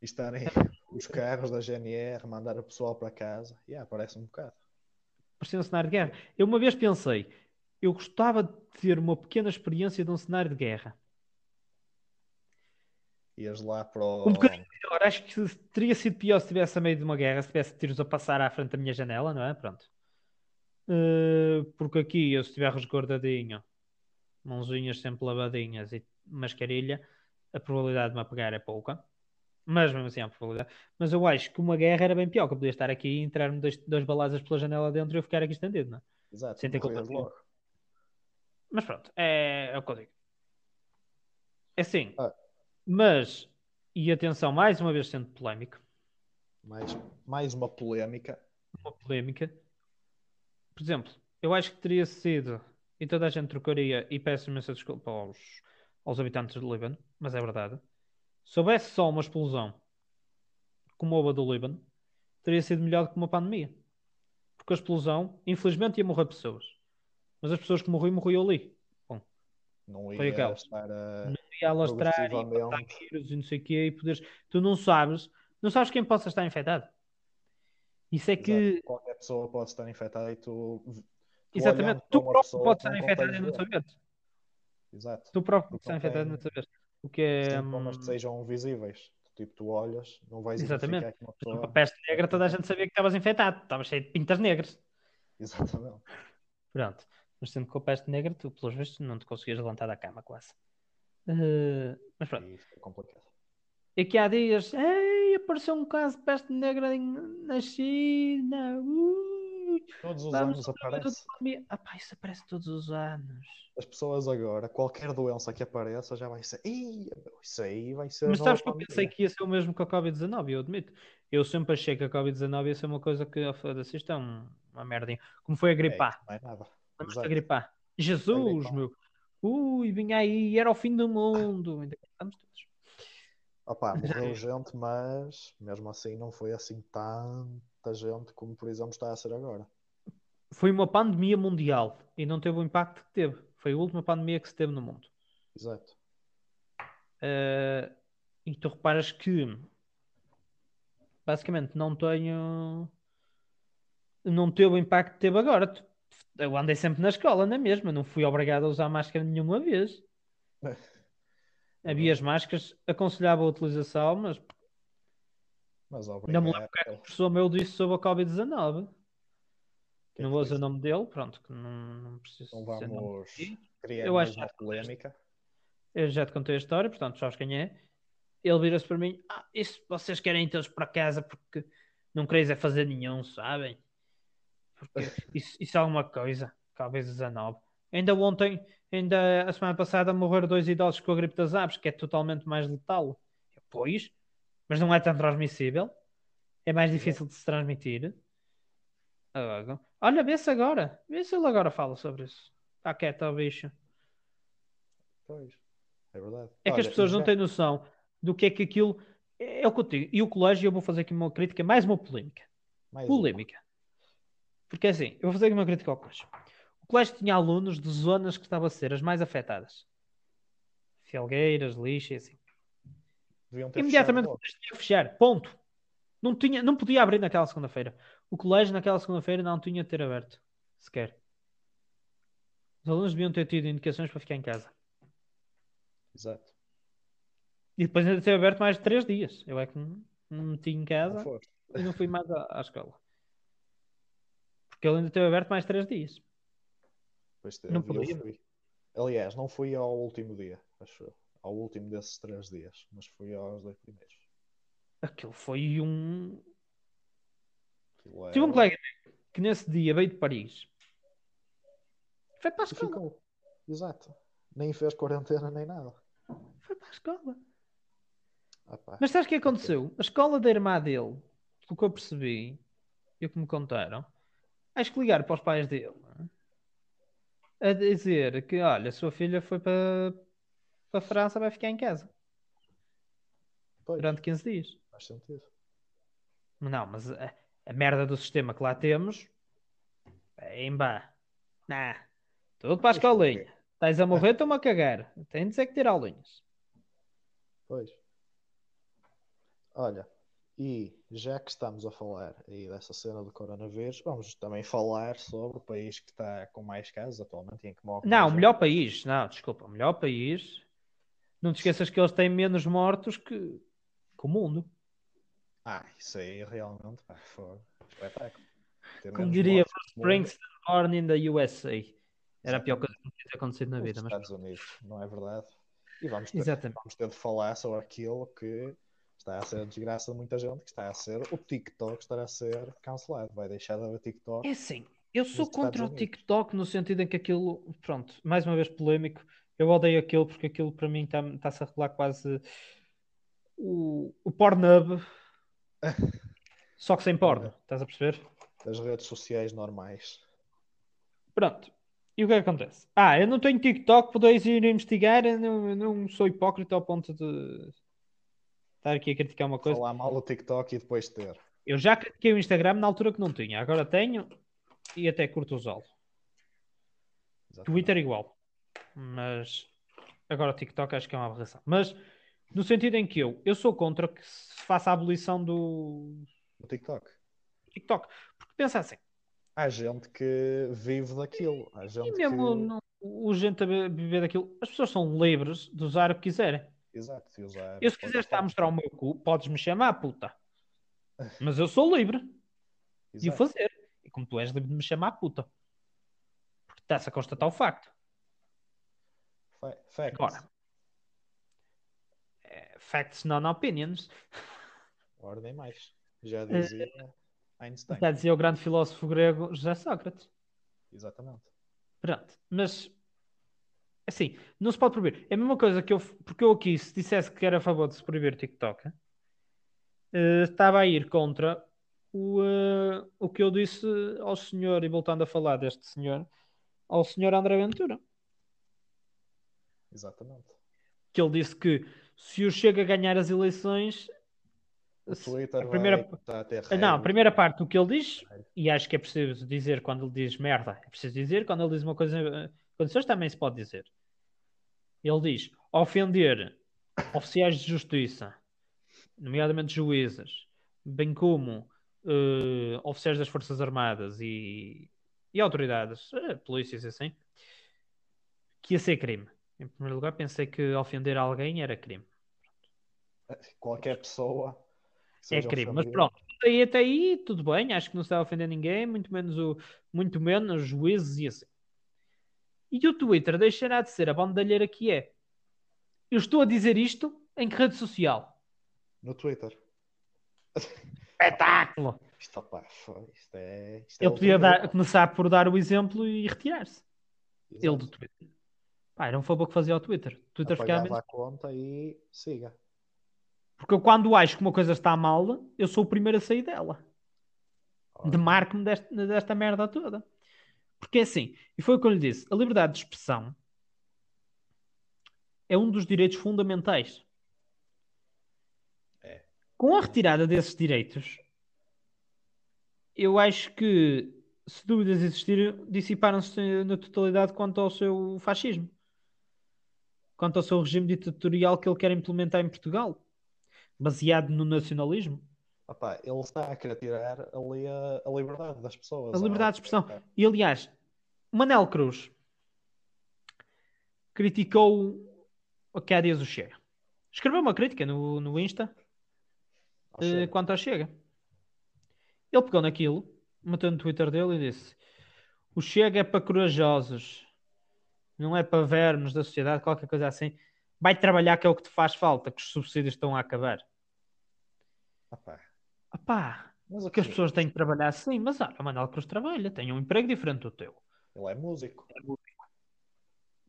E estarem os carros da GNR, mandar o pessoal para casa. Yeah, parece um bocado. Parecia um cenário de guerra. Eu uma vez pensei, eu gostava de ter uma pequena experiência de um cenário de guerra. Ias lá para o. Um bocadinho melhor. Acho que teria sido pior se estivesse a meio de uma guerra, se tivesse tiros a passar à frente da minha janela, não é? Pronto. Eh, porque aqui, eu se estiver resguardadinho, mãozinhas sempre lavadinhas e mascarilha, a probabilidade de me apegar é pouca. Mas mesmo assim há probabilidade. Mas eu acho que uma guerra era bem pior, que eu podia estar aqui e entrar-me dois, dois balazes pela janela dentro e eu ficar aqui estendido, não é? Exato. Sem ter culpa logo. Mas pronto, é, é o que eu digo. É assim. Ah. Mas, e atenção, mais uma vez sendo polémico, Mais, mais uma polémica. uma polémica. Por exemplo, eu acho que teria sido, e toda a gente trocaria, e peço imensa desculpa aos, aos habitantes do Líbano, mas é verdade. Se houvesse só uma explosão como houve a do Líbano, teria sido melhor do que uma pandemia. Porque a explosão, infelizmente, ia morrer pessoas. Mas as pessoas que morriam, morriam ali. Não Foi ia aquela. estar a. Não ia alastrar e vírus e não sei o quê, e poderes... Tu não sabes, não sabes quem possa estar infectado. Isso é que, Exato. Qualquer pessoa pode estar infectada e tu. tu exatamente, tu próprio podes não estar infectado e não ver. saberes. Exato. Tu próprio podes estar não infectado e não saberes. O que é. Sintomas que hum, sejam visíveis. Tipo, tu olhas, não vais Exatamente. identificar que uma pessoa. a peste negra, toda a gente sabia que estavas infectado. Estavas cheio de pintas negras. Exatamente. Pronto. Mas sendo com a peste negra, tu, pelos vistos, não te conseguias levantar da cama quase. Eh, mas pronto. E fica complicado. E que há dias, ei, apareceu um caso de peste negra na China. Ui, Todos os vamos anos aparece. Ah, pá, isso aparece todos os anos. As pessoas agora, qualquer doença que apareça, já vai ser. Isso aí vai ser. Mas sabes que eu pensei pandemia." que ia ser o mesmo com a Covid-19, eu admito. Eu sempre achei que a Covid-19 ia ser uma coisa que, foda-se, isto é um- uma merdinha. Como foi a É, A. isso não é nada. Gripe A? Jesus, gripe A. meu. Ui, vinha aí, era o fim do mundo. Ainda estamos todos. Opa, morreu gente, mas mesmo assim não foi assim tanta gente como, por exemplo, está a ser agora. Foi uma pandemia mundial e não teve o impacto que teve. Foi a última pandemia que se teve no mundo. Exato. Eh, e tu reparas que basicamente não tenho não teve o impacto que teve agora. Eu andei sempre na escola, na mesma, não fui obrigado a usar máscara nenhuma vez. Havia as máscaras, aconselhava a utilização, mas Mas não me lembro o que é que o professor meu disse sobre a Covid-19. Que é Não vou dizer o nome dele, pronto, que não, não preciso Não vamos criar Eu acho uma polémica. Eu já te contei a história, portanto, sabes quem é. Ele vira-se para mim: Ah, isso vocês querem todos para casa porque não quereis é fazer nenhum, sabem? Porque isso, isso é alguma coisa, Covid-19. Ainda ontem, ainda a semana passada, morreram dois idosos com a gripe das aves, que é totalmente mais letal. Eu, Pois, mas não é tão transmissível. É mais difícil de se transmitir. Ah, Olha, vê-se agora. Vê se ele agora fala sobre isso. Está quieto, ó bicho. Pois, é verdade. É que as Olha, pessoas e não têm noção do que é que aquilo. É o que eu digo. E o colégio, eu vou fazer aqui uma crítica, mais uma polémica. mais uma. Polémica. Porque é assim, eu vou fazer aqui uma crítica ao colégio. O colégio tinha alunos de zonas que estavam a ser as mais afetadas. Felgueiras, lixa e assim. Deviam ter Imediatamente fechado tinha fechar. Ponto. Não, tinha, não podia abrir naquela segunda-feira. O colégio naquela segunda-feira não tinha de ter aberto. Sequer. Os alunos deviam ter tido indicações para ficar em casa. Exato. E depois ainda ter aberto mais de três dias. Eu é que não, não me meti em Não casa. foste. e não fui mais à, à escola. Porque ele ainda teve aberto mais três dias. Pois Não teve, eu podia. Aliás, não fui ao último dia, acho eu. Ao último desses três dias, mas fui aos dois primeiros. Aquilo foi um. Aquilo Tive um colega que nesse dia veio de Paris. Foi para a escola. ficou. Exato. Nem fez quarentena nem nada. Foi para a escola. Ah, pá. Mas sabes o que aconteceu? A escola da irmã dele, pelo que eu percebi, e o que me contaram, acho que ligaram para os pais dele a dizer que, olha, a sua filha foi para, para a França, vai ficar em casa Pois, durante 15 dias. faz sentido. Não, mas a, a merda do sistema que lá temos. Emba. Nah. Tudo para a escolinha. Estás a morrer, estou-me a cagar. Tem de dizer que tirar aulinhas. Pois. Olha, e já que estamos a falar aí dessa cena do coronavírus, vamos também falar sobre o país que está com mais casos atualmente em que morre Não, o gente. melhor país. Não, desculpa. O melhor país. Não te esqueças que eles têm menos mortos que, que o mundo. Ah, isso aí realmente pá, foi espetáculo. Ter Como diria Springsteen, born in the USA. Era a pior coisa que tinha acontecido na nos vida. Mas... Estados Unidos, não é verdade? E vamos ter, Exatamente. vamos ter de falar sobre aquilo que está a ser a desgraça de muita gente, que está a ser o TikTok estará a ser cancelado. Vai deixar de haver TikTok. É assim, eu sou contra o. TikTok no sentido em que aquilo, pronto, mais uma vez polémico, eu odeio aquilo porque aquilo para mim está- está-se a revelar quase o, o Pornhub, só que sem porno, estás a perceber? Das redes sociais normais. Pronto. E o que é que acontece? Ah, eu não tenho TikTok, podeis ir investigar, eu não, eu não sou hipócrita ao ponto de estar aqui a criticar uma coisa. Falar mal do TikTok e depois ter. Eu já critiquei o Instagram na altura que não tinha, agora tenho e até curto usá-lo. Twitter igual. Mas agora o TikTok acho que é uma aberração. Mas no sentido em que eu, eu sou contra que se faça a abolição do O TikTok. TikTok. Porque pensa assim, Há gente que vive daquilo. Há e gente mesmo que. não- o gente a viver daquilo, as pessoas são livres de usar o que quiserem. Exato, de usar. Eu se quiser estar a mostrar o meu cu, podes me chamar, puta. Mas eu sou livre de o Exato. fazer. E como tu és livre de me chamar, puta. Porque está-se a constatar o facto. Fa- Facts. Agora, é, facts, non opinions. Ordem mais. Já dizia Einstein. Já dizia o grande filósofo grego José Sócrates. Exatamente. Pronto, mas assim, não se pode proibir. É a mesma coisa que eu, porque eu aqui, se dissesse que era a favor de se proibir o TikTok, eh, estava a ir contra o, eh, o que eu disse ao senhor, e voltando a falar deste senhor, ao senhor André Ventura, Exatamente. que ele disse que se o Chega a ganhar as eleições, O Twitter a primeira, vai Ah, Não, a primeira parte do que ele diz, e acho que é preciso dizer quando ele diz merda, é preciso dizer quando ele diz uma coisa, condições também se pode dizer. Ele diz ofender oficiais de justiça, nomeadamente juízes, bem como eh, oficiais das Forças Armadas e, e autoridades, eh, polícias e assim, que ia ser crime. Em primeiro lugar, pensei que ofender alguém era crime. Qualquer pessoa. É crime, mas ofendida, pronto, aí até aí tudo bem, acho que não está a ofender ninguém, muito menos, o, muito menos juízes e assim. E o Twitter deixará de ser a bandalheira que é. Eu estou a dizer isto em que rede social? No Twitter. Espetáculo! Isto, foi- isto é. Isto é Ele podia dar- começar por dar o exemplo e retirar-se. Ele do Twitter. Pá, era um favor que fazia ao Twitter. Twitter ficava menos... a conta e siga. Porque eu, quando acho que uma coisa está mal, eu sou o primeiro a sair dela. Ora, demarco-me desta, desta merda toda. Porque é assim, e foi o que eu lhe disse, a liberdade de expressão é um dos direitos fundamentais. É. Com a retirada desses direitos, eu acho que, se dúvidas existirem, dissiparam-se na totalidade quanto ao seu fascismo. Quanto ao seu regime ditatorial que ele quer implementar em Portugal, baseado no nacionalismo. opá, ele está a querer tirar ali a, a liberdade das pessoas. A liberdade de expressão. É, E aliás, Manel Cruz criticou o que há dias o Chega. Escreveu uma crítica no, no Insta eh, quanto ao Chega. Ele pegou naquilo, meteu no Twitter dele e disse: O Chega é para corajosos, não é para vermes da sociedade, qualquer coisa assim. Vai trabalhar que é o que te faz falta, que os subsídios estão a acabar. Opá, Opá, mas o que as pessoas têm que trabalhar sim, mas olha, o Manel Cruz trabalha, tem um emprego diferente do teu. Ele é músico.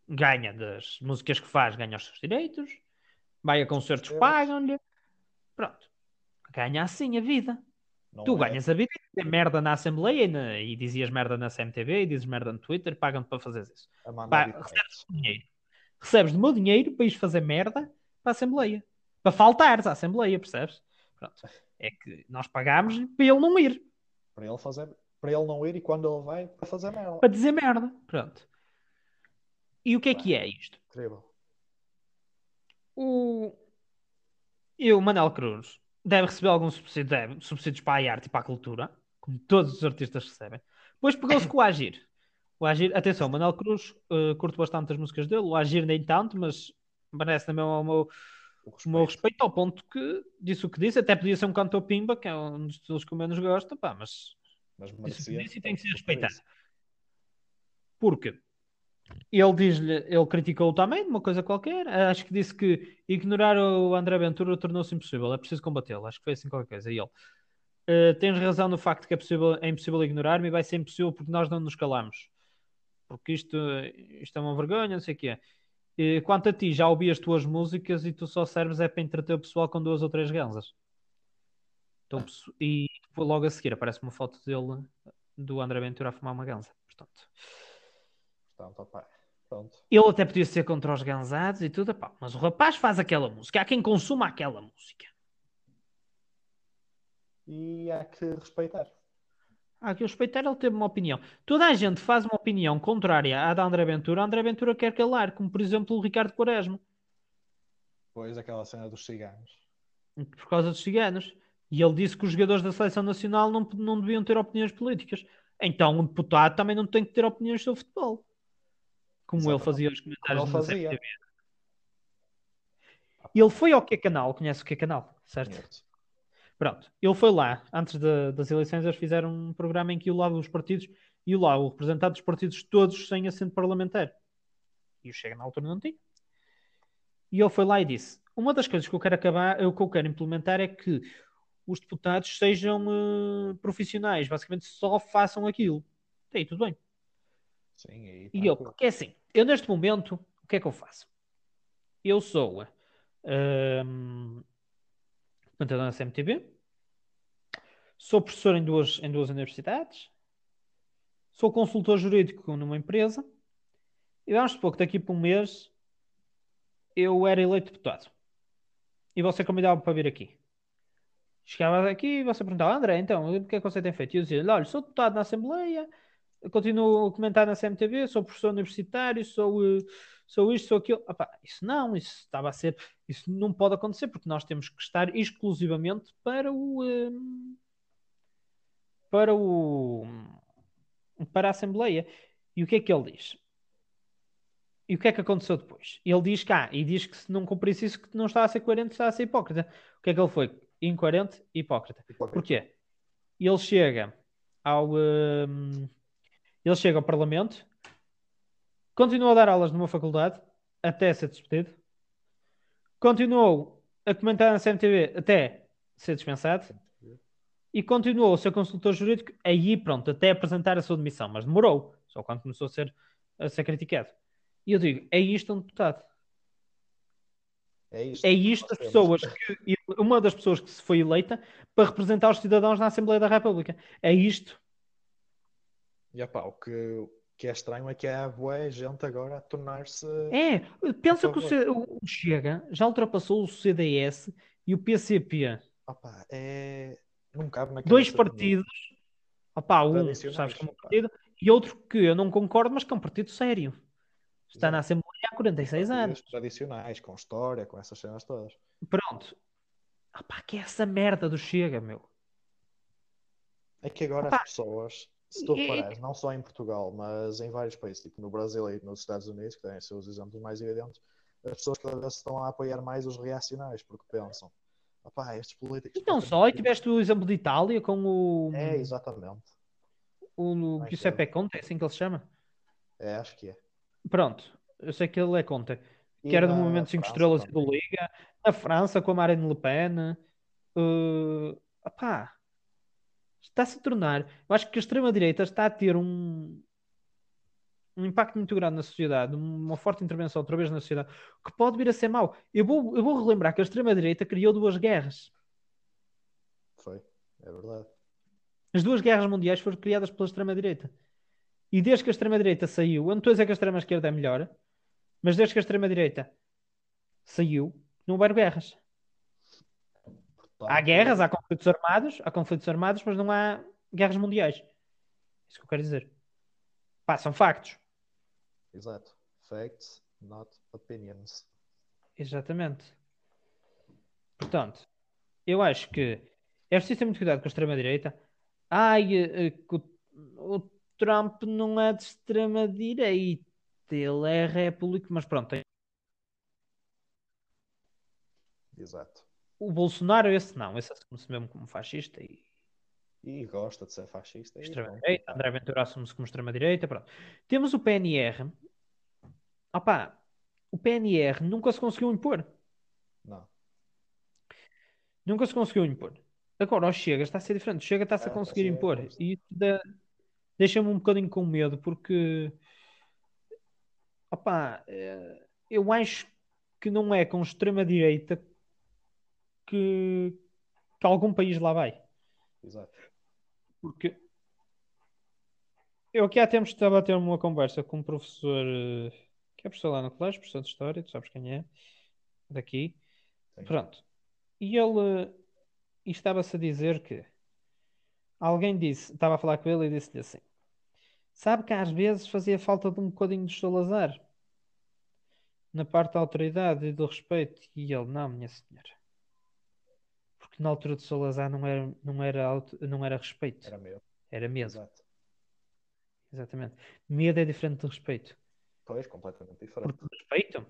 ganha das músicas que faz, ganha os seus direitos, vai a concertos, pagam-lhe, pronto, ganha assim a vida. Não tu é- ganhas a vida e merda na Assembleia e, na- e dizias merda na CMTV e dizes merda no Twitter, pagam-te para fazer isso. Pá, efeitos. Dinheiro. Recebes do meu dinheiro para ires fazer merda para a Assembleia, para faltares à Assembleia, percebes? Pronto. É que nós pagámos para ele não ir, Para ele fazer. Para ele não ir e quando ele vai, para fazer merda. para dizer merda. Pronto. E o que é que é isto? Incrível. o, e o Manel Cruz deve receber alguns subsídios, deve, subsídios para a arte e para a cultura, como todos os artistas recebem. Depois pegou-se com o Agir. O Agir, atenção, o Manel Cruz, uh, curto bastante as músicas dele, o Agir nem tanto, mas merece também o meu, O o meu respeito. respeito ao ponto que disse o que disse. Até podia ser um cantor pimba, que é um dos estilos que eu menos gosto, pá, mas Mas merecia. disse e tem que ser respeitado. Porque ele diz-lhe, ele criticou também de uma coisa qualquer. Acho que disse que ignorar o André Ventura tornou-se impossível. É preciso combatê-lo. Acho que foi assim qualquer coisa. E ele. Uh, tens razão no facto que é, possível, é impossível ignorar-me e vai ser impossível porque nós não nos calamos. Porque isto, isto é uma vergonha, não sei o quê. Uh, quanto a ti, já ouvi as tuas músicas e tu só serves é para entreter o pessoal com duas ou três ganzas. Então, e logo a seguir aparece uma foto dele, do André Ventura, a fumar uma ganza. Portanto, Portanto opa, pronto. Ele até podia ser contra os ganzados e tudo, opa, mas o rapaz faz aquela música. Há quem consuma aquela música. E há que respeitar. Há que respeitar, ele teve uma opinião. Toda a gente faz uma opinião contrária à da André Ventura. A André Ventura quer calar, como por exemplo o Ricardo Quaresma. Pois, aquela cena dos ciganos. Por causa dos ciganos. E ele disse que os jogadores da seleção nacional não, não deviam ter opiniões políticas. Então um deputado também não tem que ter opiniões sobre futebol. Como Exatamente. ele fazia os comentários Como ele fazia. Ele foi ao que canal, conhece o que canal, certo? Pronto, ele foi lá, antes de, das eleições, eles fizeram um programa em que o lá os partidos e lá o representante dos partidos todos sem assento parlamentar. E o Chega na altura não tinha. E ele foi lá e disse: Uma das coisas que eu quero acabar, o que eu quero implementar é que os deputados sejam uh, profissionais, basicamente só façam aquilo. E aí, tudo bem. Sim, aí e eu, porque é assim, eu neste momento, o que é que eu faço? Eu sou uh, comentador na CMTV, sou professor em duas, em duas universidades, sou consultor jurídico numa empresa, e vamos supor que daqui por um mês eu era eleito deputado. E você convidava-me para vir aqui. Chegava aqui e você perguntava, André, então, o que é que você tem feito? E eu dizia, olha, sou deputado na Assembleia, continuo a comentar na CMTV, sou professor universitário, sou, eh, sou isto, sou aquilo. Opa, isso não, isso estava a ser, isso não pode acontecer, porque nós temos que estar exclusivamente para o um, para o para a Assembleia. E o que é que ele diz? E o que é que aconteceu depois? Ele diz cá, e diz que se não cumprisse isso, que não está a ser coerente, está a ser hipócrita. O que é que ele foi? incoerente hipócrita. hipócrita. Porquê? Ele chega ao um, ele chega ao Parlamento, continua a dar aulas numa faculdade até ser despedido, continuou a comentar na CMTV até ser dispensado e continuou a ser consultor jurídico aí pronto, até apresentar a sua demissão, mas demorou, só quando começou a ser, a ser criticado. E eu digo, é isto um deputado. É isto, é isto as pessoas que. Uma das pessoas que se foi eleita para representar os cidadãos na Assembleia da República. É isto. E opá, o que, que é estranho é que há boa gente agora a tornar-se. É, pensa que o, C... o, Chega já ultrapassou o CDS e o PCP. Opá, é. Não cabe Dois partidos. Opá, um, sabes como partido, e outro que eu não concordo, mas que é um partido sério. Está Exato. na Assembleia há 46 anos. Tradicionais, com história, com essas cenas todas. Pronto. Opá, que é essa merda do Chega, meu. É que agora Opa, as pessoas, se tu reparares, não só em Portugal, mas em vários países, tipo no Brasil e nos Estados Unidos, que têm seus exemplos mais evidentes, as pessoas cada vez estão a apoiar mais os reacionários, porque pensam, opá, estes políticos. E não só, e tiveste o exemplo de Itália com o. É, exatamente. O Giuseppe Conte, é assim que ele se chama? É, acho que é. Pronto, eu sei que ele é contra. Que era do movimento 5 estrelas e do Liga. Na França, com a Marine Le Pen. Uh, opá, está-se a tornar. Eu acho que a extrema-direita está a ter um, um impacto muito grande na sociedade, uma forte intervenção outra vez na sociedade, que pode vir a ser mau. Eu vou, eu vou relembrar que a extrema-direita criou duas guerras. Foi, é verdade. As duas guerras mundiais foram criadas pela extrema-direita. E desde que a extrema-direita saiu, eu não estou a dizer que a extrema-esquerda é melhor, mas desde que a extrema-direita saiu, não houve guerras. Há guerras, há conflitos armados, há conflitos armados, mas não há guerras mundiais. É isso que eu quero dizer. Pá, são factos. Exato. Facts, not opinions. Exatamente. Portanto, eu acho que é preciso ter muito cuidado com a extrema-direita. Ai, eh, eh, o, o Trump não é de extrema direita, ele é repúblico, mas pronto. Tem... Exato. O Bolsonaro, esse não, esse assume-se mesmo como fascista e. E gosta de ser fascista. Extrema-direita. André Ventura assume-se como extrema-direita. Pronto. Temos o PNR, opá, o PNR nunca se conseguiu impor. Não. Nunca se conseguiu impor. Agora, o Chega está a ser diferente. O Chega está-se a Ah, conseguir assim é impor. E isso dá- deixa-me um bocadinho com medo, porque opá, eh, eu acho que não é com extrema-direita que, que algum país lá vai. Exato. Porque eu aqui há tempos estava a ter uma conversa com um professor eh, que é professor lá no colégio, professor de História, tu sabes quem é, daqui. Sim. Pronto. E ele eh, estava-se a dizer que alguém disse, estava a falar com ele e disse-lhe assim: Sabe que às vezes fazia falta de um bocadinho de Salazar na parte da autoridade e do respeito. E ele, não, minha senhora. Na altura de Salazar não era, não era, auto- não era respeito, Era meu. era medo. Exato. Exatamente. Medo é diferente de respeito. Pois, completamente diferente. Porque respeito,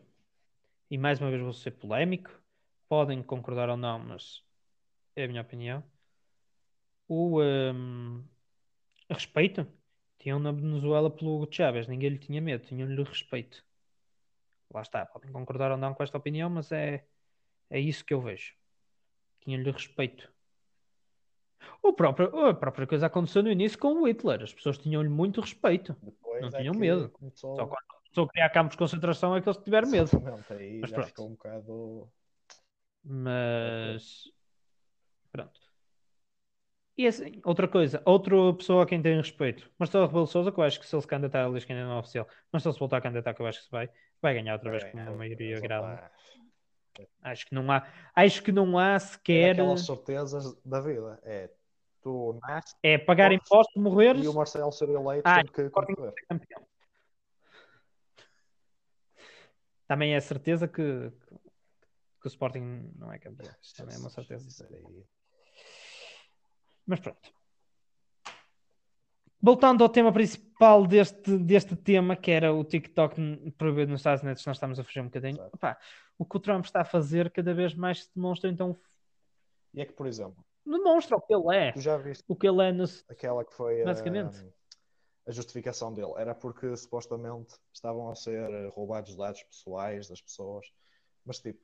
e mais uma vez vou ser polémico, podem concordar ou não, mas é a minha opinião. O hum, respeito tinham na Venezuela pelo Hugo Chávez, ninguém lhe tinha medo, tinham-lhe respeito. Lá está, podem concordar ou não com esta opinião, mas é, é isso que eu vejo. Tinham-lhe respeito. O próprio, a própria coisa aconteceu no início com o Hitler, as pessoas tinham-lhe muito respeito. Depois Não é tinham medo. Começou... Só quando começou a criar campos de concentração é que eles tiveram medo. Aí Mas pronto. ficou um bocado. Mas pronto. E assim, outra coisa, outra pessoa a quem tem respeito, Marcelo Rebelo de Sousa, que eu acho que se ele se candidatar, ele diz que ainda não é oficial, mas se ele se voltar a candidatar, que eu acho que se vai, vai ganhar outra vez com uma maioria opá, Acho que não há, acho que não há É sequer daquelas certezas da vida. É tu nasces é pagar impostos, morreres, e o Marcelo ser eleito Ah, tem que concorrer. campeão. Também é certeza que, que o Sporting não é campeão. Também é uma certeza. Isso aí. Mas pronto. Voltando ao tema principal deste, deste tema, que era o TikTok proibido nos Estados Unidos, nós estamos a fugir um bocadinho. Exato. O que o Trump está a fazer cada vez mais se demonstra, então, E é que, por exemplo, demonstra o que ele é. tu já viste O que ele é no... aquela que foi a, Basicamente. a justificação dele? Era porque supostamente estavam a ser roubados dados pessoais das pessoas. Mas tipo,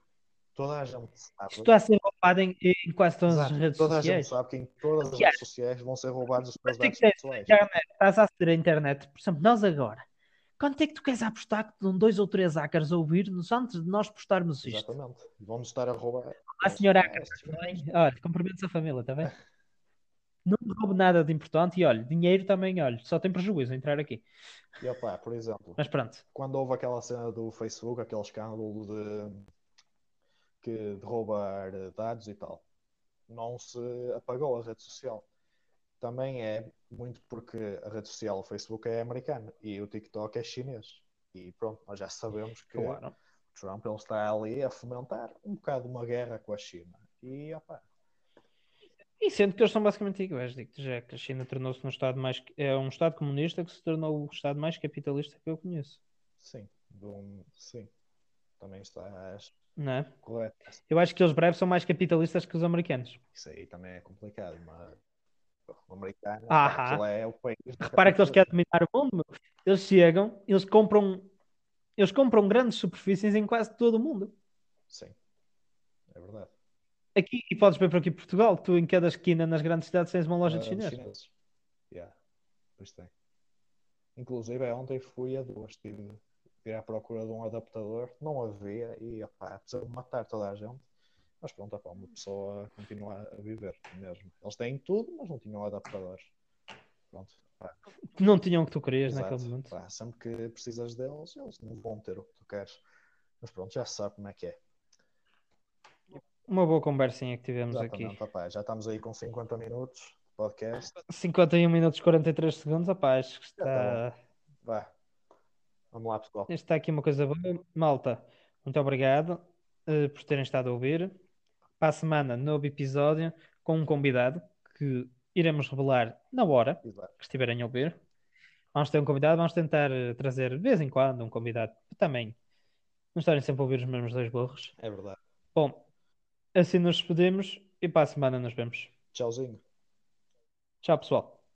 toda a gente sabe. Isto está a ser roubado em, em quase todas Exato, as redes toda a gente sociais. sabe que em todas as redes sociais vão ser roubados os dados pessoais. internet. Estás a aceder à internet. Por exemplo, nós agora. Quanto é que tu queres apostar que dão dois ou três hackers a ouvir-nos antes de nós postarmos isto? Exatamente. Vão-nos estar a roubar. A senhora Vão-nos hacker, estar a- também. Olha, cumprimentos a família, está bem? Não me roubo nada de importante e olha, dinheiro também, olha, só tem prejuízo entrar aqui. E opá, por exemplo, Mas pronto, quando houve aquela cena do Facebook, aquele escândalo de, que, de roubar dados e tal, não se apagou a rede social. Também é muito porque a rede social, o Facebook, é americana e o TikTok é chinês. E pronto, nós já sabemos que claro. o Trump ele está ali a fomentar um bocado uma guerra com a China. E opá, E sendo que eles são basicamente iguais, digo já que a China tornou-se um Estado mais. É um Estado comunista que se tornou o Estado mais capitalista que eu conheço. sim, um- sim, também estás Não é? correto. Eu acho que eles breves são mais capitalistas que os americanos. Isso aí também é complicado, mas o americano, Aham. aquilo é o país. Repara que eles querem dominar o mundo. meu. Eles chegam, eles compram, eles compram grandes superfícies em quase todo o mundo. Sim, é verdade. Aqui, e podes ver por aqui Portugal, tu em cada esquina nas grandes cidades tens uma loja de Ah, chinês. chineses. Yeah, pois tem. Inclusive, é, ontem fui a duas, tive de ir à procura de um adaptador, não havia e opá, precisava matar toda a gente. Mas pronto, opá, uma pessoa continua a viver mesmo. Eles têm tudo, mas não tinham adaptadores. Pronto, opá, Não tinham o que tu querias exato. naquele momento. Sempre que precisas deles, eles não vão ter o que tu queres. Mas pronto, já se sabe como é que é. Uma boa conversinha que tivemos aqui. Exatamente, opá, já estamos aí com 50 minutos de podcast. 51 minutos e 43 segundos, rapaz. que Já Está... tá Vá. Vamos lá, pessoal. Está aqui uma coisa boa. Malta, muito obrigado eh, por terem estado a ouvir. Para a semana, novo episódio com um convidado que iremos revelar na hora Exato. que estiverem a ouvir. Vamos ter um convidado, vamos tentar eh, trazer de vez em quando um convidado também. Não estarem sempre a ouvir os mesmos dois burros. É verdade. Bom, assim nos despedimos e para a semana nos vemos. Tchauzinho. Tchau, pessoal.